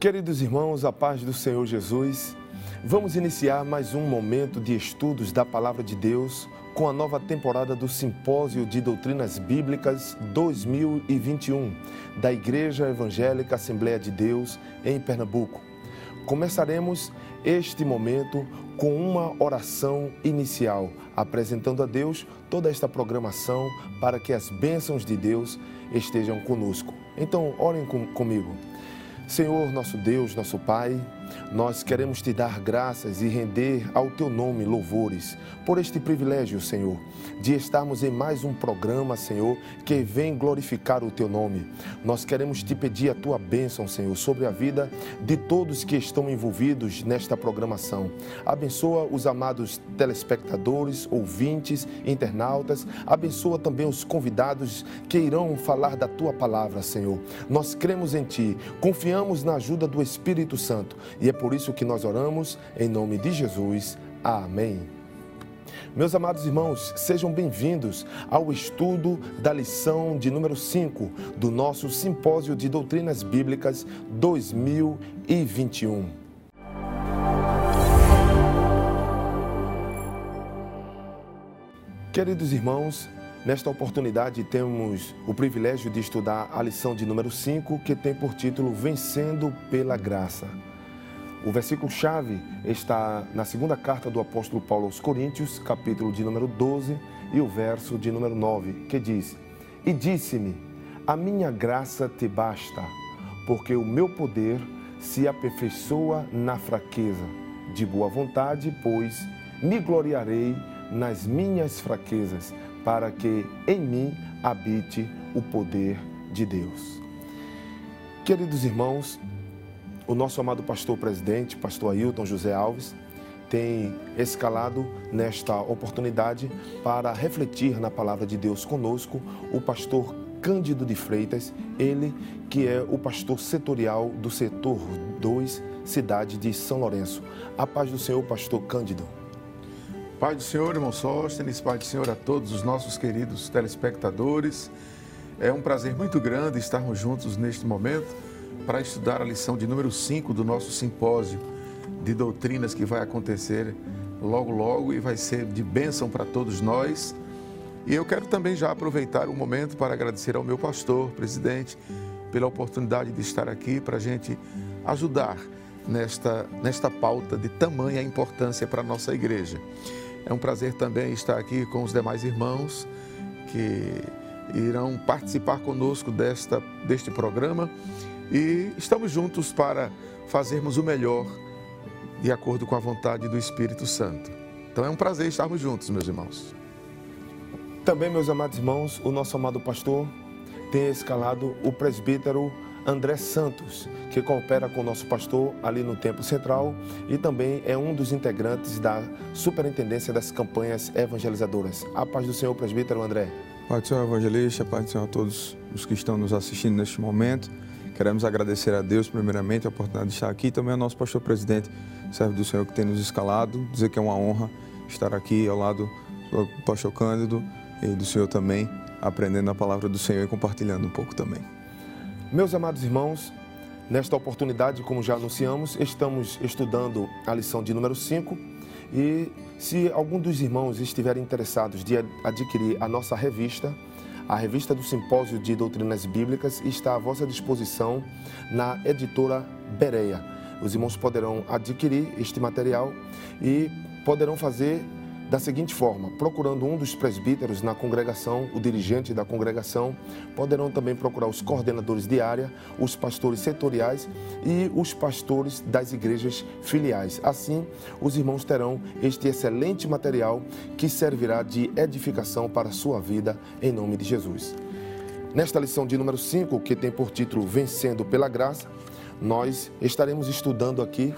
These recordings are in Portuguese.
Queridos irmãos, a paz do Senhor Jesus, vamos iniciar mais um momento de estudos da Palavra de Deus com a nova temporada do Simpósio de Doutrinas Bíblicas 2021 da Igreja Evangélica Assembleia de Deus em Pernambuco. Começaremos este momento com uma oração inicial, apresentando a Deus toda esta programação para que as bênçãos de Deus estejam conosco. Então, orem com, comigo. Senhor, nosso Deus, nosso Pai, nós queremos te dar graças e render ao teu nome louvores por este privilégio, Senhor, de estarmos em mais um programa, Senhor, que vem glorificar o teu nome. Nós queremos te pedir a tua bênção, Senhor, sobre a vida de todos que estão envolvidos nesta programação. Abençoa os amados telespectadores, ouvintes, internautas. Abençoa também os convidados que irão falar da tua palavra, Senhor. Nós cremos em ti, confiamos na ajuda do Espírito Santo e é por isso que nós oramos em nome de Jesus. Amém. Meus amados irmãos, sejam bem-vindos ao estudo da lição de número 5 do nosso Simpósio de Doutrinas Bíblicas 2021. Queridos irmãos, nesta oportunidade temos o privilégio de estudar a lição de número 5, que tem por título Vencendo pela Graça. O versículo-chave está na segunda carta do apóstolo Paulo aos Coríntios, capítulo de número 12 e o verso de número 9, que diz: E disse-me: A minha graça te basta, porque o meu poder se aperfeiçoa na fraqueza. De boa vontade, pois, me gloriarei nas minhas fraquezas, para que em mim habite o poder de Deus. Queridos irmãos, o nosso amado pastor presidente, pastor Ailton José Alves, tem escalado nesta oportunidade para refletir na palavra de Deus conosco o pastor Cândido de Freitas, ele que é o pastor setorial do setor 2, cidade de São Lourenço. A paz do Senhor, pastor Cândido. Pai do Senhor, irmão Sóstenes, Pai do Senhor a todos os nossos queridos telespectadores. É um prazer muito grande estarmos juntos neste momento para estudar a lição de número 5 do nosso simpósio de doutrinas que vai acontecer logo, logo e vai ser de bênção para todos nós. E eu quero também já aproveitar o momento para agradecer ao meu pastor, presidente, pela oportunidade de estar aqui para a gente ajudar nesta, nesta pauta de tamanha importância para a nossa igreja. É um prazer também estar aqui com os demais irmãos que irão participar conosco desta, deste programa e estamos juntos para fazermos o melhor de acordo com a vontade do Espírito Santo. Então é um prazer estarmos juntos, meus irmãos. Também, meus amados irmãos, o nosso amado pastor tem escalado o presbítero André Santos, que coopera com o nosso pastor ali no Templo Central e também é um dos integrantes da Superintendência das Campanhas Evangelizadoras. A paz do Senhor, presbítero André. Pai do Senhor Evangelista, Pai do Senhor a todos os que estão nos assistindo neste momento. Queremos agradecer a Deus, primeiramente, a oportunidade de estar aqui também ao nosso pastor presidente, servo do Senhor que tem nos escalado. Dizer que é uma honra estar aqui ao lado do pastor Cândido e do Senhor também, aprendendo a palavra do Senhor e compartilhando um pouco também. Meus amados irmãos, nesta oportunidade, como já anunciamos, estamos estudando a lição de número 5 e se algum dos irmãos estiverem interessados de adquirir a nossa revista, a revista do Simpósio de Doutrinas Bíblicas está à vossa disposição na editora Bereia. Os irmãos poderão adquirir este material e poderão fazer da seguinte forma: procurando um dos presbíteros na congregação, o dirigente da congregação, poderão também procurar os coordenadores de área, os pastores setoriais e os pastores das igrejas filiais. Assim, os irmãos terão este excelente material que servirá de edificação para a sua vida, em nome de Jesus. Nesta lição de número 5, que tem por título Vencendo pela Graça, nós estaremos estudando aqui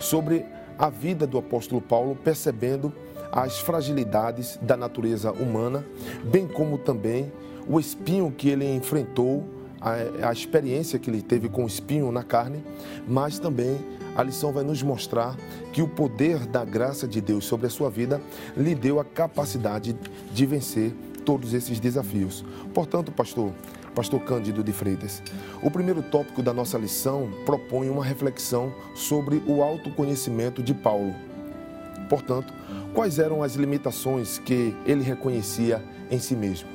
sobre a vida do apóstolo Paulo, percebendo as fragilidades da natureza humana, bem como também o espinho que ele enfrentou, a, a experiência que ele teve com o espinho na carne, mas também a lição vai nos mostrar que o poder da graça de Deus sobre a sua vida lhe deu a capacidade de vencer todos esses desafios. Portanto, pastor, pastor Cândido de Freitas, o primeiro tópico da nossa lição propõe uma reflexão sobre o autoconhecimento de Paulo. Portanto, quais eram as limitações que ele reconhecia em si mesmo?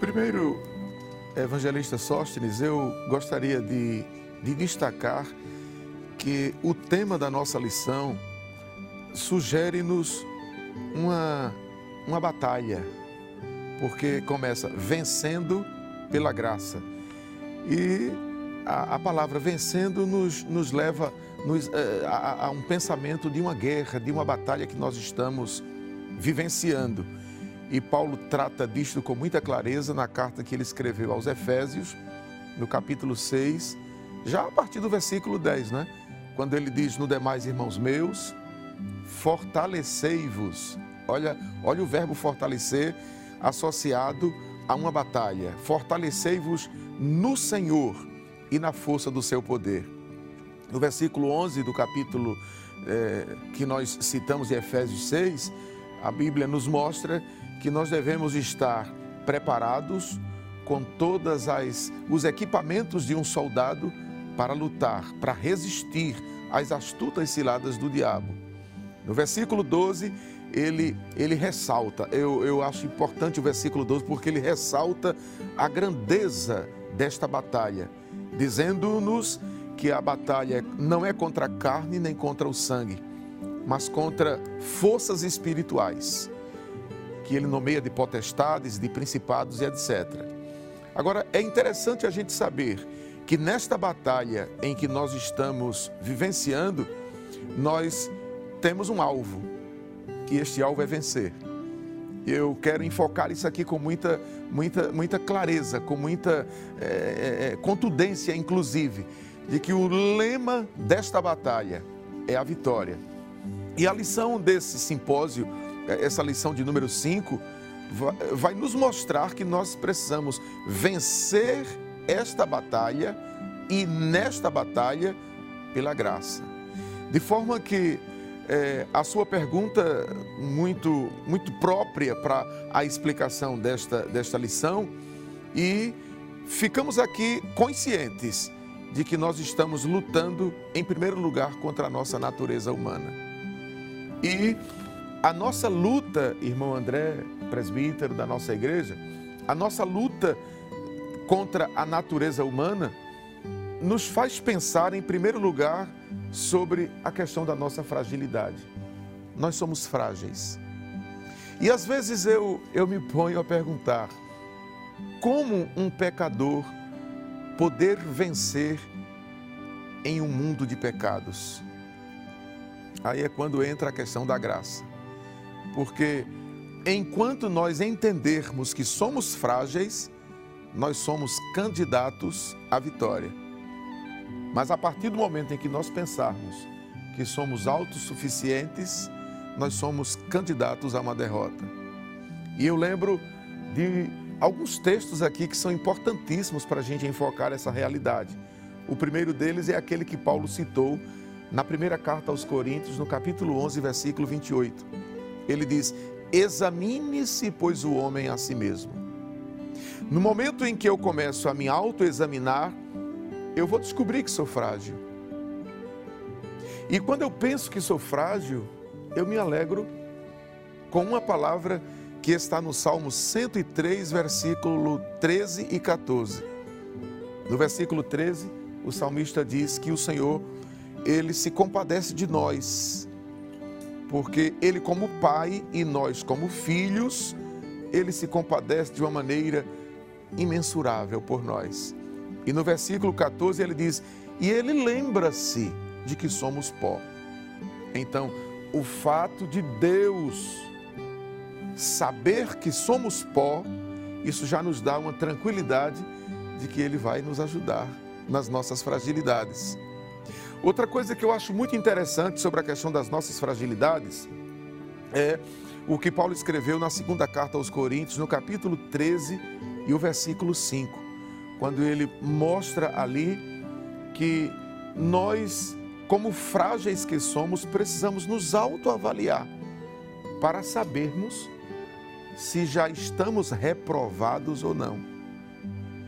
Primeiro, evangelista Sóstenes, eu gostaria de, de destacar que o tema da nossa lição sugere-nos uma, uma batalha, porque começa vencendo pela graça. E a, a palavra vencendo nos, nos leva nos, eh, a, a um pensamento de uma guerra, de uma batalha que nós estamos vivenciando. E Paulo trata disto com muita clareza na carta que ele escreveu aos Efésios, no capítulo 6, já a partir do versículo 10, né? Quando ele diz: No demais, irmãos meus, fortalecei-vos. Olha, olha o verbo fortalecer associado a uma batalha. Fortalecei-vos no Senhor e na força do seu poder. No versículo 11 do capítulo eh, que nós citamos em Efésios 6, a Bíblia nos mostra que nós devemos estar preparados com todas as os equipamentos de um soldado para lutar, para resistir às astutas ciladas do diabo. No versículo 12, ele, ele ressalta, eu, eu acho importante o versículo 12, porque ele ressalta a grandeza desta batalha, dizendo-nos que a batalha não é contra a carne nem contra o sangue, mas contra forças espirituais, que ele nomeia de potestades, de principados e etc. Agora, é interessante a gente saber que nesta batalha em que nós estamos vivenciando, nós temos um alvo, e este alvo é vencer. Eu quero enfocar isso aqui com muita, muita, muita clareza, com muita é, é, contundência, inclusive, de que o lema desta batalha é a vitória. E a lição desse simpósio, essa lição de número 5, vai, vai nos mostrar que nós precisamos vencer esta batalha e nesta batalha pela graça. De forma que é, a sua pergunta muito, muito própria para a explicação desta, desta lição e ficamos aqui conscientes de que nós estamos lutando, em primeiro lugar, contra a nossa natureza humana. E a nossa luta, irmão André, presbítero da nossa igreja, a nossa luta contra a natureza humana nos faz pensar, em primeiro lugar, sobre a questão da nossa fragilidade. Nós somos frágeis. E às vezes eu, eu me ponho a perguntar: como um pecador poder vencer em um mundo de pecados? Aí é quando entra a questão da graça. Porque enquanto nós entendermos que somos frágeis, nós somos candidatos à vitória. Mas a partir do momento em que nós pensarmos que somos autossuficientes, nós somos candidatos a uma derrota. E eu lembro de alguns textos aqui que são importantíssimos para a gente enfocar essa realidade. O primeiro deles é aquele que Paulo citou na primeira carta aos Coríntios, no capítulo 11, versículo 28. Ele diz: Examine-se, pois, o homem a si mesmo. No momento em que eu começo a me autoexaminar, eu vou descobrir que sou frágil. E quando eu penso que sou frágil, eu me alegro com uma palavra que está no Salmo 103, versículo 13 e 14. No versículo 13, o salmista diz que o Senhor, ele se compadece de nós, porque ele como pai e nós como filhos, ele se compadece de uma maneira imensurável por nós. E no versículo 14 ele diz: E ele lembra-se de que somos pó. Então, o fato de Deus saber que somos pó, isso já nos dá uma tranquilidade de que Ele vai nos ajudar nas nossas fragilidades. Outra coisa que eu acho muito interessante sobre a questão das nossas fragilidades é o que Paulo escreveu na segunda carta aos Coríntios, no capítulo 13 e o versículo 5 quando ele mostra ali que nós, como frágeis que somos, precisamos nos autoavaliar para sabermos se já estamos reprovados ou não.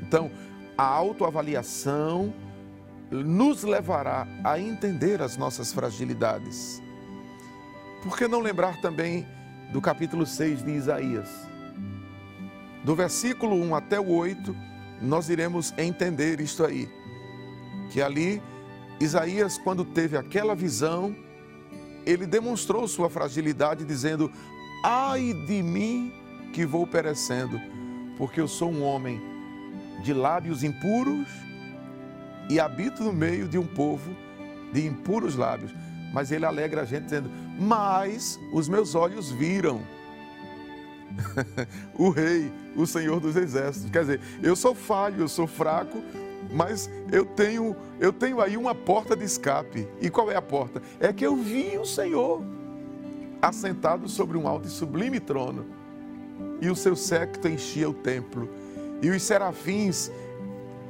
Então, a autoavaliação nos levará a entender as nossas fragilidades. Por que não lembrar também do capítulo 6 de Isaías? Do versículo 1 até o 8, nós iremos entender isto aí. Que ali, Isaías, quando teve aquela visão, ele demonstrou sua fragilidade, dizendo: Ai de mim que vou perecendo, porque eu sou um homem de lábios impuros e habito no meio de um povo de impuros lábios. Mas ele alegra a gente dizendo: Mas os meus olhos viram o Rei, o Senhor dos Exércitos. Quer dizer, eu sou falho, eu sou fraco, mas eu tenho, eu tenho aí uma porta de escape. E qual é a porta? É que eu vi o Senhor assentado sobre um alto e sublime trono, e o seu séquito enchia o templo, e os serafins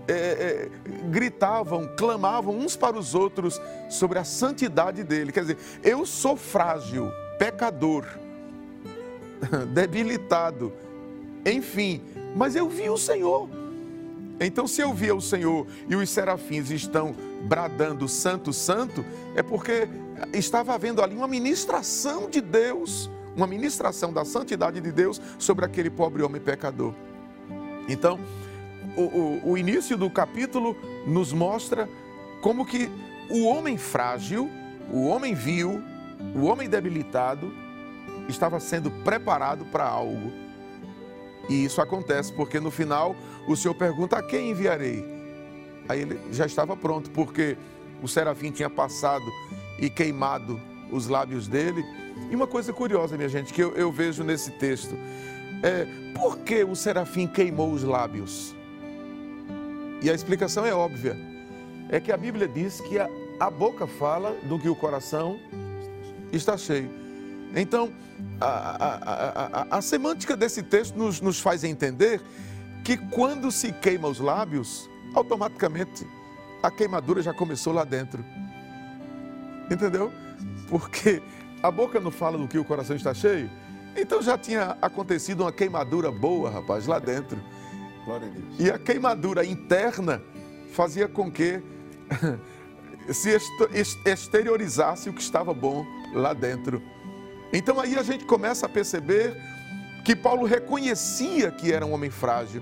é, é, gritavam, clamavam uns para os outros sobre a santidade dele. Quer dizer, eu sou frágil, pecador, debilitado, enfim, mas eu vi o Senhor. Então, se eu via o Senhor e os serafins estão bradando Santo, Santo, é porque estava havendo ali uma ministração de Deus, uma ministração da santidade de Deus sobre aquele pobre homem pecador. Então, o, o, o início do capítulo nos mostra como que o homem frágil, o homem vil, o homem debilitado, estava sendo preparado para algo. E isso acontece porque no final o Senhor pergunta: a quem enviarei? Aí ele já estava pronto, porque o serafim tinha passado e queimado os lábios dele. E uma coisa curiosa, minha gente, que eu, eu vejo nesse texto: é por que o serafim queimou os lábios? E a explicação é óbvia: é que a Bíblia diz que a, a boca fala do que o coração está cheio. Então, a, a, a, a semântica desse texto nos, nos faz entender que quando se queima os lábios, automaticamente a queimadura já começou lá dentro. Entendeu? Porque a boca não fala do que o coração está cheio. Então já tinha acontecido uma queimadura boa, rapaz, lá dentro. Glória a Deus. E a queimadura interna fazia com que se exteriorizasse o que estava bom lá dentro. Então aí a gente começa a perceber que Paulo reconhecia que era um homem frágil.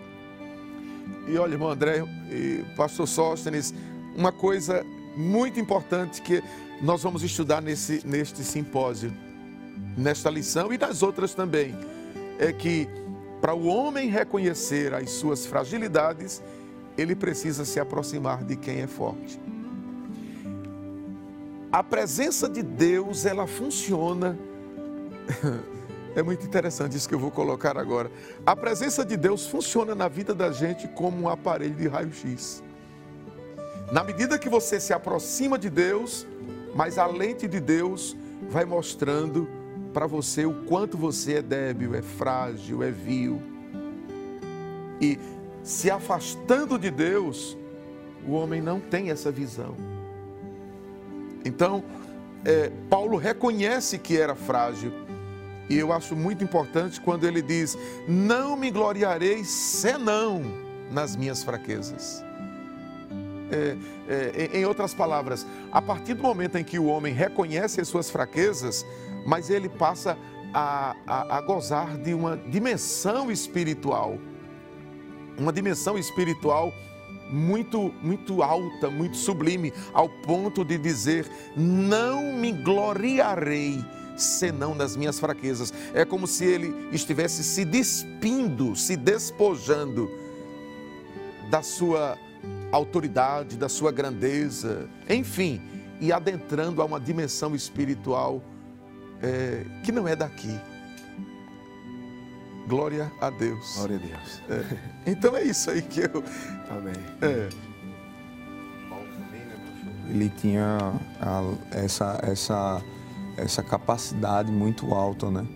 E olha, irmão André e pastor Sóstenes, uma coisa muito importante que nós vamos estudar nesse, neste simpósio, nesta lição e nas outras também, é que para o homem reconhecer as suas fragilidades, ele precisa se aproximar de quem é forte. A presença de Deus, ela funciona É muito interessante isso que eu vou colocar agora. A presença de Deus funciona na vida da gente como um aparelho de raio-x. Na medida que você se aproxima de Deus, mas a lente de Deus vai mostrando para você o quanto você é débil, é frágil, é vil. E se afastando de Deus, o homem não tem essa visão. Então, é, Paulo reconhece que era frágil e eu acho muito importante quando ele diz: Não me gloriarei senão nas minhas fraquezas. É, é, em outras palavras, a partir do momento em que o homem reconhece as suas fraquezas, mas ele passa a, a, a gozar de uma dimensão espiritual, uma dimensão espiritual muito, muito alta, muito sublime, ao ponto de dizer: Não me gloriarei senão nas minhas fraquezas. É como se ele estivesse se despindo, se despojando da sua autoridade, da sua grandeza, enfim, e adentrando a uma dimensão espiritual é, que não é daqui. Glória a Deus. Glória a Deus. É. Então é isso aí que eu. Amém. É. Ele tinha a, essa, essa essa capacidade muito alta, né?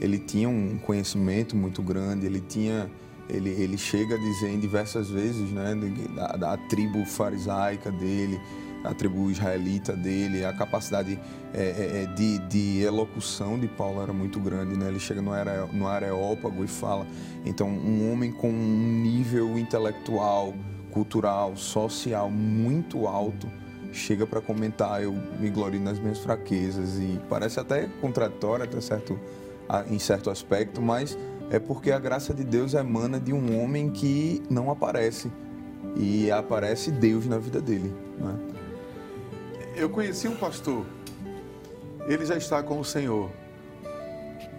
Ele tinha um conhecimento muito grande, ele tinha ele, ele chega a dizer em diversas vezes, né, da, da tribo farisaica dele, a tribo israelita dele, a capacidade é, é, é, de, de, elocução de Paulo era muito grande, né? Ele chega no, are, no Areópago e fala. Então, um homem com um nível intelectual, cultural, social muito alto, chega para comentar, eu me glorio nas minhas fraquezas e parece até contraditório até certo, em certo aspecto, mas é porque a graça de Deus emana de um homem que não aparece e aparece Deus na vida dele. Né? Eu conheci um pastor, ele já está com o Senhor,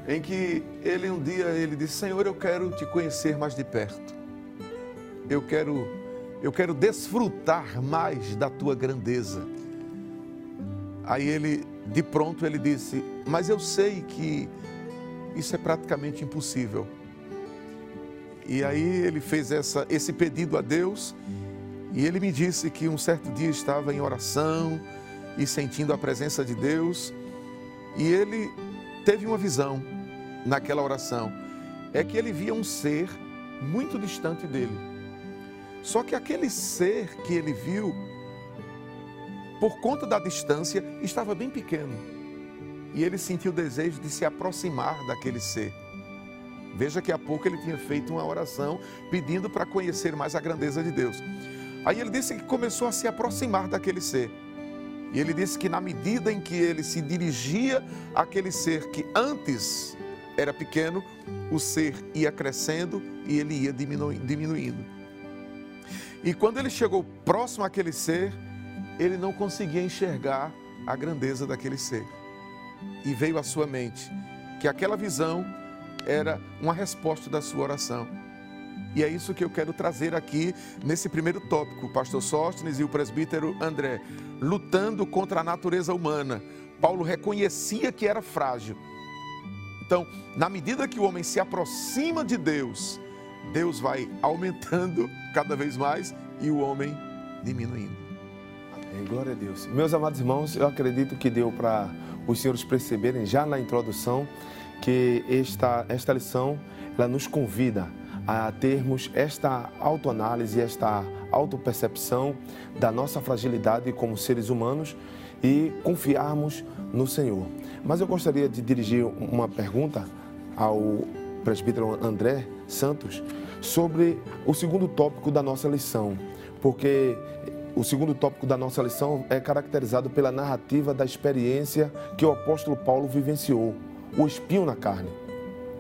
em que ele um dia ele disse: Senhor, eu quero te conhecer mais de perto. Eu quero eu quero desfrutar mais da tua grandeza. Aí ele, de pronto, ele disse: Mas eu sei que isso é praticamente impossível. E aí ele fez essa, esse pedido a Deus e ele me disse que um certo dia estava em oração e sentindo a presença de Deus e ele teve uma visão naquela oração. É que ele via um ser muito distante dele só que aquele ser que ele viu, por conta da distância, estava bem pequeno. E ele sentiu o desejo de se aproximar daquele ser. Veja que há pouco ele tinha feito uma oração pedindo para conhecer mais a grandeza de Deus. Aí ele disse que começou a se aproximar daquele ser. E ele disse que na medida em que ele se dirigia àquele ser que antes era pequeno, o ser ia crescendo e ele ia diminuindo. E quando ele chegou próximo àquele ser, ele não conseguia enxergar a grandeza daquele ser. E veio à sua mente que aquela visão era uma resposta da sua oração. E é isso que eu quero trazer aqui nesse primeiro tópico, o pastor Sóstenes e o presbítero André, lutando contra a natureza humana. Paulo reconhecia que era frágil. Então, na medida que o homem se aproxima de Deus, Deus vai aumentando cada vez mais e o homem diminuindo. Amém. Glória a Deus. Meus amados irmãos, eu acredito que deu para os senhores perceberem já na introdução que esta, esta lição ela nos convida a termos esta autoanálise, esta autopercepção da nossa fragilidade como seres humanos e confiarmos no Senhor. Mas eu gostaria de dirigir uma pergunta ao presbítero André Santos sobre o segundo tópico da nossa lição, porque o segundo tópico da nossa lição é caracterizado pela narrativa da experiência que o apóstolo Paulo vivenciou, o espinho na carne.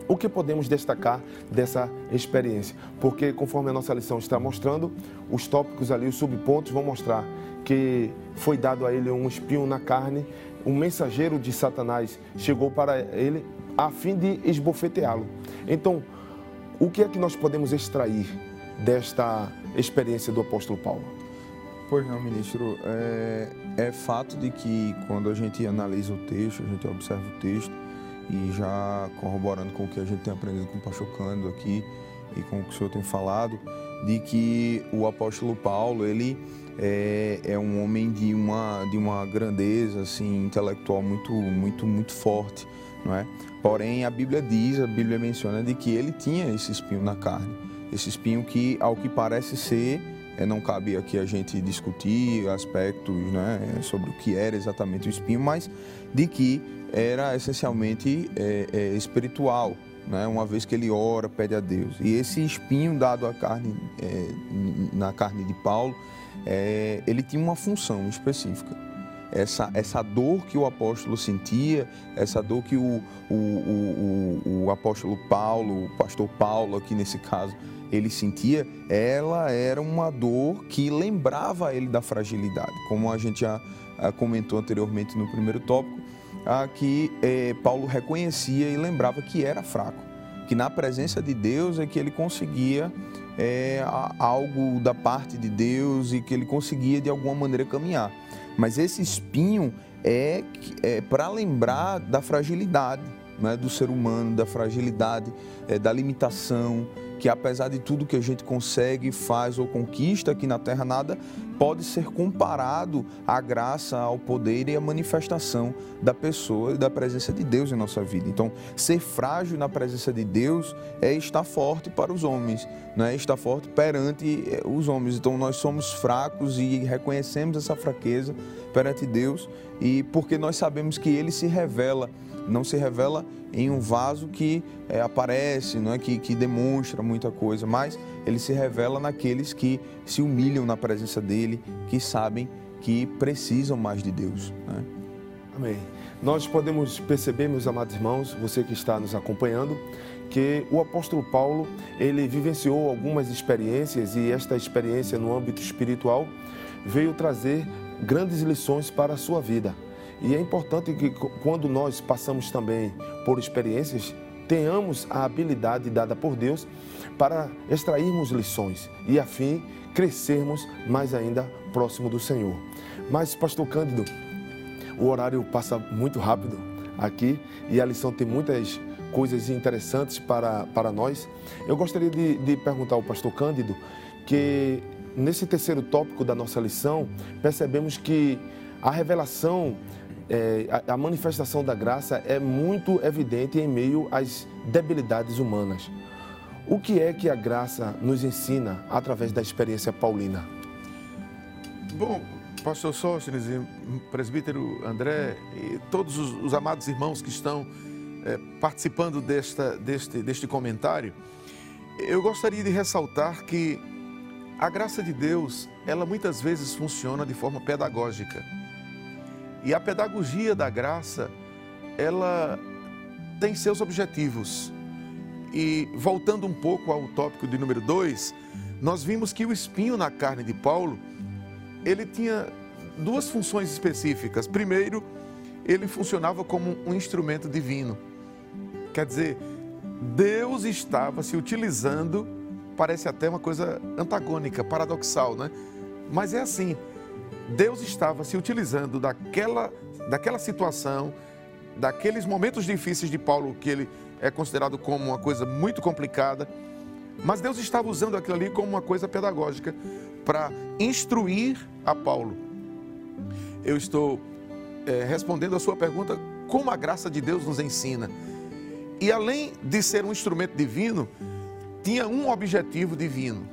O que podemos destacar dessa experiência? Porque, conforme a nossa lição está mostrando, os tópicos ali, os subpontos vão mostrar que foi dado a ele um espinho na carne, um mensageiro de Satanás chegou para ele a fim de esbofeteá-lo. Então, o que é que nós podemos extrair desta experiência do apóstolo Paulo? Pois não, ministro. É, é fato de que quando a gente analisa o texto, a gente observa o texto e já corroborando com o que a gente tem aprendido com o pastor Cândido aqui e com o que o senhor tem falado, de que o apóstolo Paulo, ele é, é, um homem de uma, de uma grandeza assim, intelectual muito, muito, muito forte, não é? Porém, a Bíblia diz, a Bíblia menciona de que ele tinha esse espinho na carne. Esse espinho que, ao que parece ser, é, não cabe aqui a gente discutir aspectos né, sobre o que era exatamente o espinho, mas de que era essencialmente é, é, espiritual, né, uma vez que ele ora, pede a Deus. E esse espinho dado à carne, é, na carne de Paulo, é, ele tinha uma função específica essa, essa dor que o apóstolo sentia, essa dor que o, o, o, o, apóstolo Paulo, o pastor Paulo aqui nesse caso, ele sentia, ela era uma dor que lembrava ele da fragilidade, como a gente já comentou anteriormente no primeiro tópico, que é, Paulo reconhecia e lembrava que era fraco, que na presença de Deus é que ele conseguia é, algo da parte de Deus e que ele conseguia de alguma maneira caminhar. Mas esse espinho é, é para lembrar da fragilidade né, do ser humano, da fragilidade, é, da limitação que apesar de tudo que a gente consegue, faz ou conquista aqui na terra, nada pode ser comparado à graça, ao poder e à manifestação da pessoa e da presença de Deus em nossa vida. Então, ser frágil na presença de Deus é estar forte para os homens, não é estar forte perante eh, os homens. Então, nós somos fracos e reconhecemos essa fraqueza perante Deus e porque nós sabemos que Ele se revela não se revela em um vaso que é, aparece, não é que, que demonstra muita coisa, mas ele se revela naqueles que se humilham na presença dele, que sabem que precisam mais de Deus. Né? Amém. Nós podemos perceber, meus amados irmãos, você que está nos acompanhando, que o apóstolo Paulo, ele vivenciou algumas experiências e esta experiência no âmbito espiritual veio trazer grandes lições para a sua vida. E é importante que quando nós passamos também por experiências, tenhamos a habilidade dada por Deus para extrairmos lições e a fim crescermos mais ainda próximo do Senhor. Mas, pastor Cândido, o horário passa muito rápido aqui e a lição tem muitas coisas interessantes para, para nós. Eu gostaria de, de perguntar ao pastor Cândido que nesse terceiro tópico da nossa lição, percebemos que a revelação é, a, a manifestação da graça é muito evidente em meio às debilidades humanas. O que é que a graça nos ensina através da experiência paulina? Bom, pastor Sóstenes e presbítero André e todos os, os amados irmãos que estão é, participando desta, deste, deste comentário, eu gostaria de ressaltar que a graça de Deus, ela muitas vezes funciona de forma pedagógica. E a pedagogia da graça, ela tem seus objetivos. E voltando um pouco ao tópico de número 2, nós vimos que o espinho na carne de Paulo, ele tinha duas funções específicas. Primeiro, ele funcionava como um instrumento divino. Quer dizer, Deus estava se utilizando, parece até uma coisa antagônica, paradoxal, né? Mas é assim, Deus estava se utilizando daquela, daquela situação, daqueles momentos difíceis de Paulo, que ele é considerado como uma coisa muito complicada, mas Deus estava usando aquilo ali como uma coisa pedagógica para instruir a Paulo. Eu estou é, respondendo a sua pergunta, como a graça de Deus nos ensina. E além de ser um instrumento divino, tinha um objetivo divino.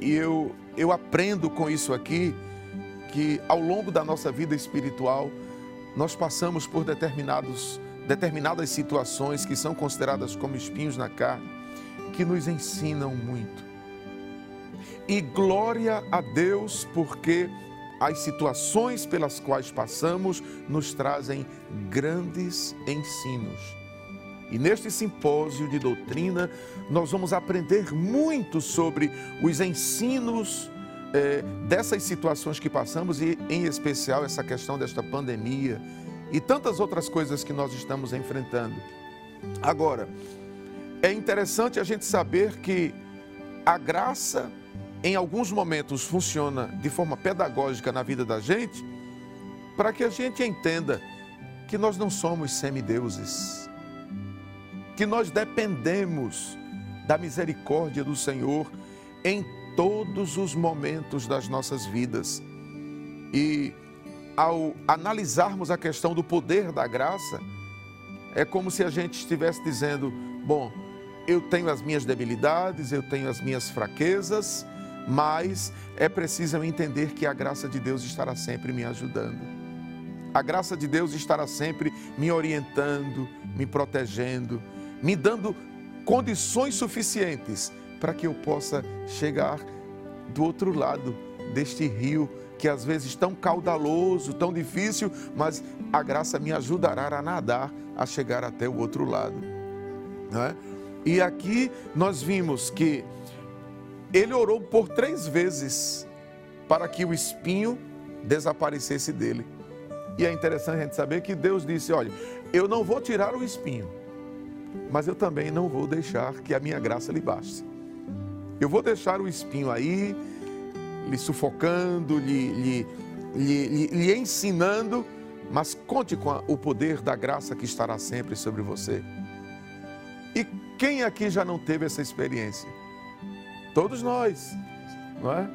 E eu, eu aprendo com isso aqui que ao longo da nossa vida espiritual nós passamos por determinados, determinadas situações que são consideradas como espinhos na carne, que nos ensinam muito. E glória a Deus, porque as situações pelas quais passamos nos trazem grandes ensinos. E neste simpósio de doutrina, nós vamos aprender muito sobre os ensinos é, dessas situações que passamos e, em especial, essa questão desta pandemia e tantas outras coisas que nós estamos enfrentando. Agora, é interessante a gente saber que a graça, em alguns momentos, funciona de forma pedagógica na vida da gente, para que a gente entenda que nós não somos semideuses, que nós dependemos da misericórdia do Senhor em todos os momentos das nossas vidas. E ao analisarmos a questão do poder da graça, é como se a gente estivesse dizendo: bom, eu tenho as minhas debilidades, eu tenho as minhas fraquezas, mas é preciso eu entender que a graça de Deus estará sempre me ajudando. A graça de Deus estará sempre me orientando, me protegendo, me dando condições suficientes para que eu possa chegar do outro lado deste rio que às vezes tão caudaloso, tão difícil, mas a graça me ajudará a nadar, a chegar até o outro lado. Não é? E aqui nós vimos que ele orou por três vezes para que o espinho desaparecesse dele. E é interessante a gente saber que Deus disse: Olha, eu não vou tirar o espinho, mas eu também não vou deixar que a minha graça lhe baste. Eu vou deixar o espinho aí, lhe sufocando, lhe, lhe, lhe, lhe ensinando, mas conte com o poder da graça que estará sempre sobre você. E quem aqui já não teve essa experiência? Todos nós, não é?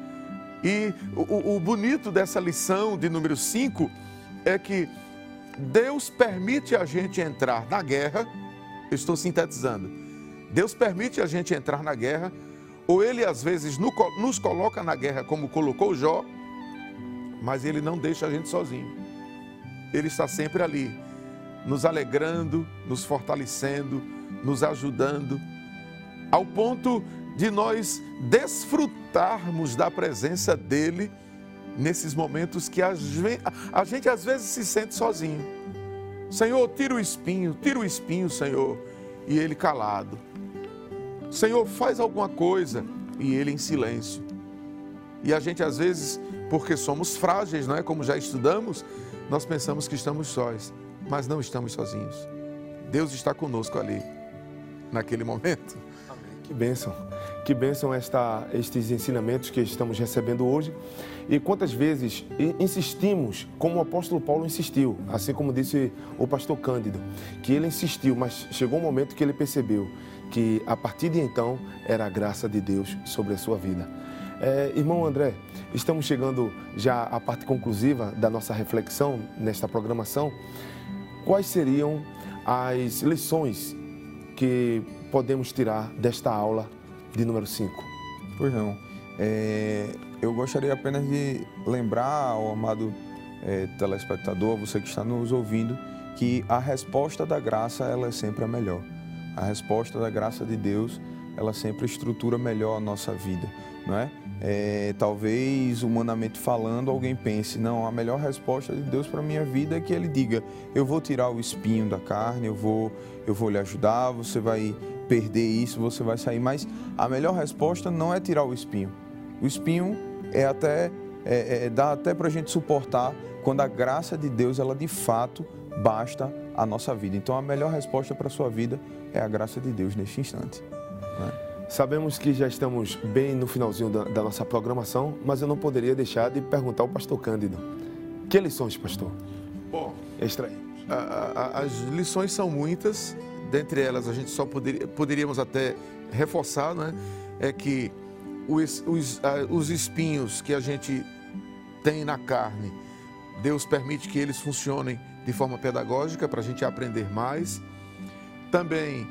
E o, o bonito dessa lição de número 5 é que Deus permite a gente entrar na guerra, estou sintetizando, Deus permite a gente entrar na guerra, ou Ele às vezes nos coloca na guerra como colocou Jó, mas Ele não deixa a gente sozinho. Ele está sempre ali, nos alegrando, nos fortalecendo, nos ajudando, ao ponto de nós desfrutarmos da presença dEle nesses momentos que a gente às vezes se sente sozinho. Senhor, tira o espinho, tira o espinho, Senhor, e Ele calado. Senhor, faz alguma coisa, e Ele em silêncio. E a gente às vezes, porque somos frágeis, não é? Como já estudamos, nós pensamos que estamos sós, mas não estamos sozinhos. Deus está conosco ali, naquele momento. Que bênção, que bênção esta, estes ensinamentos que estamos recebendo hoje. E quantas vezes insistimos, como o apóstolo Paulo insistiu, assim como disse o pastor Cândido, que ele insistiu, mas chegou um momento que ele percebeu que a partir de então era a graça de Deus sobre a sua vida. É, irmão André, estamos chegando já à parte conclusiva da nossa reflexão nesta programação. Quais seriam as lições que podemos tirar desta aula de número 5? Pois não. É, eu gostaria apenas de lembrar ao amado é, telespectador, você que está nos ouvindo, que a resposta da graça ela é sempre a melhor. A resposta da graça de Deus ela sempre estrutura melhor a nossa vida, não é? é talvez humanamente falando alguém pense não a melhor resposta de Deus para minha vida é que Ele diga eu vou tirar o espinho da carne eu vou eu vou lhe ajudar você vai perder isso, você vai sair. Mas a melhor resposta não é tirar o espinho. O espinho é até é, é, dá até para a gente suportar quando a graça de Deus ela de fato basta a nossa vida. Então a melhor resposta para a sua vida é a graça de Deus neste instante. Né? Sabemos que já estamos bem no finalzinho da, da, nossa programação, mas eu não poderia deixar de perguntar ao pastor Cândido. Que lições, pastor? Bom, extrair. As lições são muitas, dentre elas a gente só poderia, poderíamos até reforçar, né? é que os, os, os espinhos que a gente tem na carne, Deus permite que eles funcionem de forma pedagógica para a gente aprender mais. Também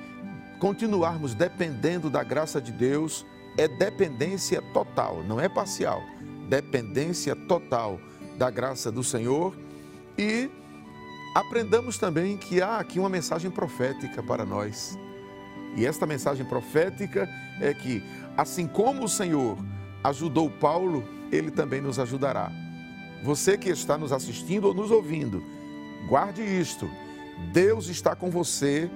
continuarmos dependendo da graça de Deus é dependência total, não é parcial. Dependência total da graça do Senhor e aprendamos também que há aqui uma mensagem profética para nós. E esta mensagem profética é que, assim como o Senhor ajudou Paulo, ele também nos ajudará. Você que está nos assistindo ou nos ouvindo, guarde isto. Deus está com você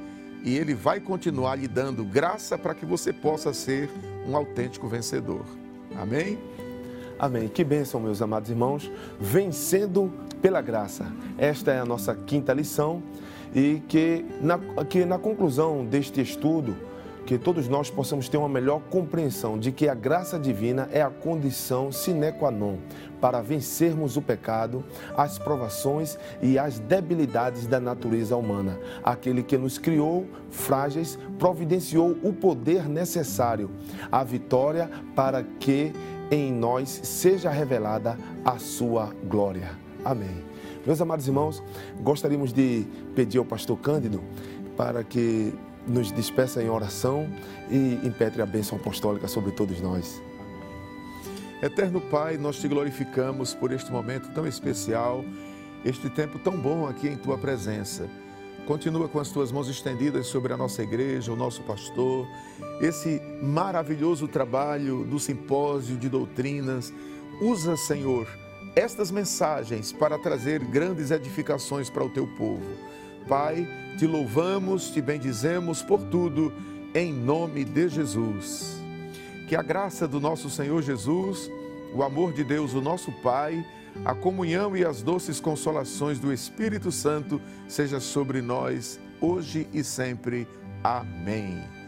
e ele vai continuar lhe dando graça para que você possa ser um autêntico vencedor. Amém? Amém. Que bênção, meus amados irmãos. Vencendo pela graça. Esta é a nossa quinta lição e que na, que na conclusão deste estudo, que todos nós possamos ter uma melhor compreensão de que a graça divina é a condição sine qua non para vencermos o pecado, as provações e as debilidades da natureza humana. Aquele que nos criou frágeis providenciou o poder necessário, a vitória para que em nós seja revelada a sua glória. Amém. Meus amados irmãos, gostaríamos de pedir ao pastor Cândido para que nos despeça em oração e impetre a bênção apostólica sobre todos nós. Eterno Pai, nós te glorificamos por este momento tão especial, este tempo tão bom aqui em tua presença. Continua com as tuas mãos estendidas sobre a nossa igreja, o nosso pastor, esse maravilhoso trabalho do simpósio de doutrinas. Usa, Senhor, estas mensagens para trazer grandes edificações para o teu povo. Pai, te louvamos, te bendizemos por tudo, em nome de Jesus. Que a graça do nosso Senhor Jesus, o amor de Deus, o nosso Pai, a comunhão e as doces consolações do Espírito Santo seja sobre nós hoje e sempre. Amém.